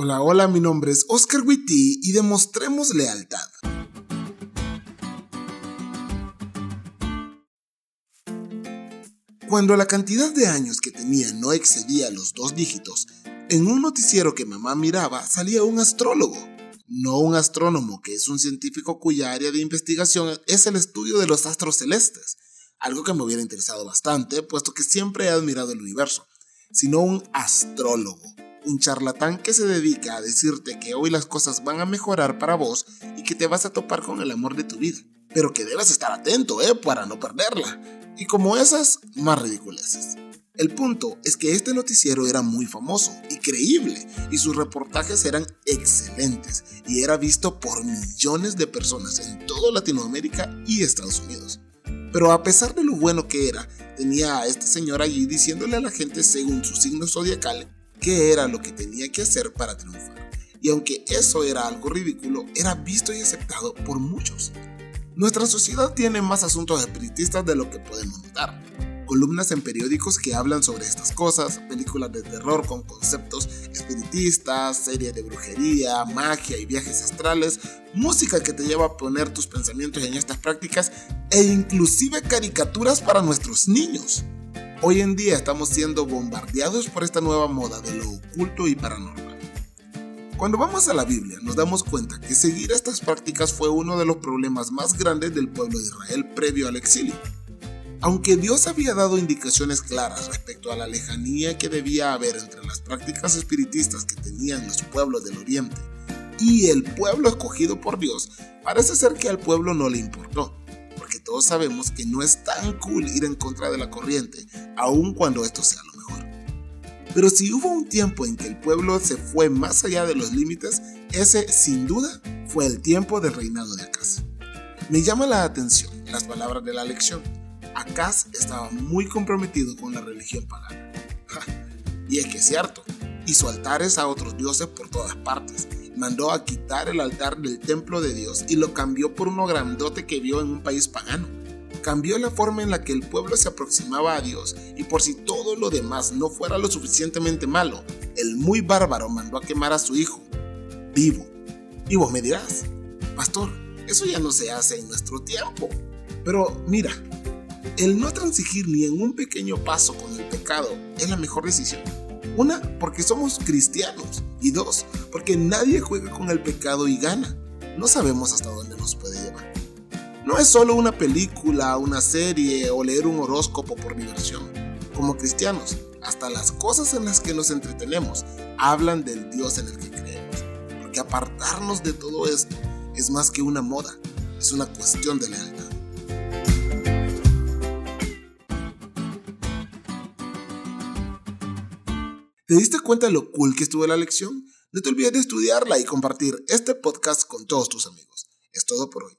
Hola, hola, mi nombre es Oscar Witty y demostremos lealtad. Cuando la cantidad de años que tenía no excedía los dos dígitos, en un noticiero que mamá miraba salía un astrólogo, no un astrónomo, que es un científico cuya área de investigación es el estudio de los astros celestes, algo que me hubiera interesado bastante, puesto que siempre he admirado el universo, sino un astrólogo, un charlatán que se dedica a decirte que hoy las cosas van a mejorar para vos y que te vas a topar con el amor de tu vida, pero que debes estar atento, ¿eh? Para no perderla. Y como esas, más ridiculeces. El punto es que este noticiero era muy famoso y creíble y sus reportajes eran excelentes y era visto por millones de personas en toda Latinoamérica y Estados Unidos. Pero a pesar de lo bueno que era, tenía a este señor allí diciéndole a la gente según su signo zodiacal qué era lo que tenía que hacer para triunfar. Y aunque eso era algo ridículo, era visto y aceptado por muchos. Nuestra sociedad tiene más asuntos espiritistas de lo que podemos notar columnas en periódicos que hablan sobre estas cosas, películas de terror con conceptos espiritistas, series de brujería, magia y viajes astrales, música que te lleva a poner tus pensamientos en estas prácticas e inclusive caricaturas para nuestros niños. Hoy en día estamos siendo bombardeados por esta nueva moda de lo oculto y paranormal. Cuando vamos a la Biblia nos damos cuenta que seguir estas prácticas fue uno de los problemas más grandes del pueblo de Israel previo al exilio. Aunque Dios había dado indicaciones claras respecto a la lejanía que debía haber entre las prácticas espiritistas que tenían los pueblos del Oriente y el pueblo escogido por Dios, parece ser que al pueblo no le importó, porque todos sabemos que no es tan cool ir en contra de la corriente, aun cuando esto sea lo mejor. Pero si hubo un tiempo en que el pueblo se fue más allá de los límites, ese sin duda fue el tiempo del reinado de Acaz. Me llama la atención las palabras de la lección Acaz estaba muy comprometido con la religión pagana. y es que es cierto, hizo altares a otros dioses por todas partes. Mandó a quitar el altar del templo de Dios y lo cambió por uno grandote que vio en un país pagano. Cambió la forma en la que el pueblo se aproximaba a Dios y por si todo lo demás no fuera lo suficientemente malo, el muy bárbaro mandó a quemar a su hijo, vivo. Y vos me dirás, pastor, eso ya no se hace en nuestro tiempo. Pero mira, el no transigir ni en un pequeño paso con el pecado es la mejor decisión. Una, porque somos cristianos. Y dos, porque nadie juega con el pecado y gana. No sabemos hasta dónde nos puede llevar. No es solo una película, una serie o leer un horóscopo por diversión. Como cristianos, hasta las cosas en las que nos entretenemos hablan del Dios en el que creemos. Porque apartarnos de todo esto es más que una moda, es una cuestión de lealtad. ¿Te diste cuenta de lo cool que estuvo la lección? No te olvides de estudiarla y compartir este podcast con todos tus amigos. Es todo por hoy,